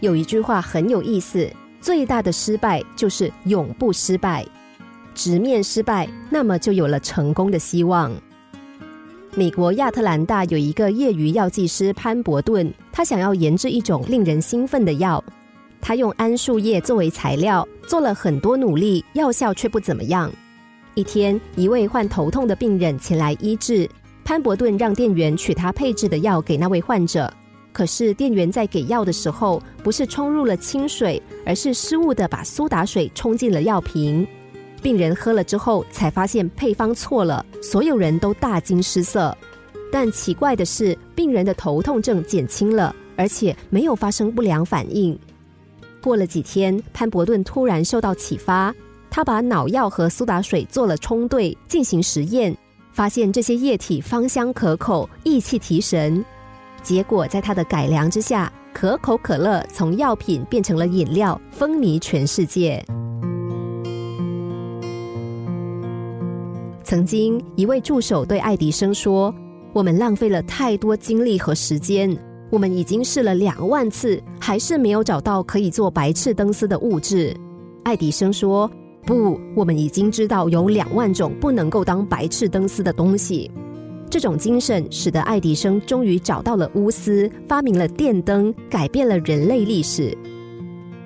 有一句话很有意思：最大的失败就是永不失败。直面失败，那么就有了成功的希望。美国亚特兰大有一个业余药剂师潘伯顿，他想要研制一种令人兴奋的药。他用桉树叶作为材料，做了很多努力，药效却不怎么样。一天，一位患头痛的病人前来医治，潘伯顿让店员取他配制的药给那位患者。可是店员在给药的时候，不是冲入了清水，而是失误的把苏打水冲进了药瓶。病人喝了之后，才发现配方错了，所有人都大惊失色。但奇怪的是，病人的头痛症减轻了，而且没有发生不良反应。过了几天，潘伯顿突然受到启发，他把脑药和苏打水做了冲兑，进行实验，发现这些液体芳香可口，益气提神。结果在他的改良之下，可口可乐从药品变成了饮料，风靡全世界。曾经，一位助手对爱迪生说：“我们浪费了太多精力和时间，我们已经试了两万次，还是没有找到可以做白炽灯丝的物质。”爱迪生说：“不，我们已经知道有两万种不能够当白炽灯丝的东西。”这种精神使得爱迪生终于找到了钨丝，发明了电灯，改变了人类历史。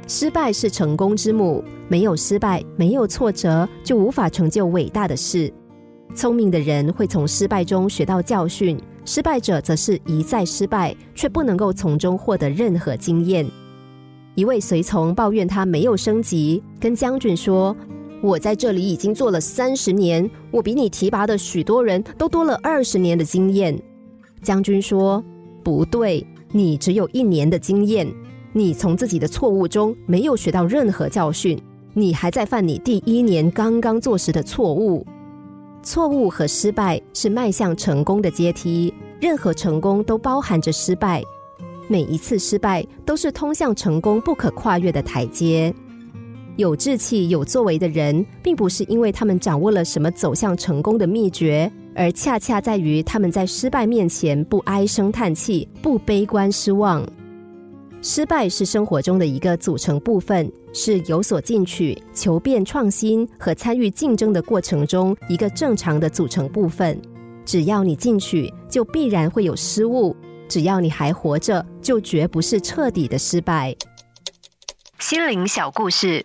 失败是成功之母，没有失败，没有挫折，就无法成就伟大的事。聪明的人会从失败中学到教训，失败者则是一再失败，却不能够从中获得任何经验。一位随从抱怨他没有升级，跟将军说：“我在这里已经做了三十年，我比你提拔的许多人都多了二十年的经验。”将军说：“不对，你只有一年的经验，你从自己的错误中没有学到任何教训，你还在犯你第一年刚刚做时的错误。”错误和失败是迈向成功的阶梯，任何成功都包含着失败，每一次失败都是通向成功不可跨越的台阶。有志气、有作为的人，并不是因为他们掌握了什么走向成功的秘诀，而恰恰在于他们在失败面前不唉声叹气、不悲观失望。失败是生活中的一个组成部分，是有所进取、求变创新和参与竞争的过程中一个正常的组成部分。只要你进取，就必然会有失误；只要你还活着，就绝不是彻底的失败。心灵小故事，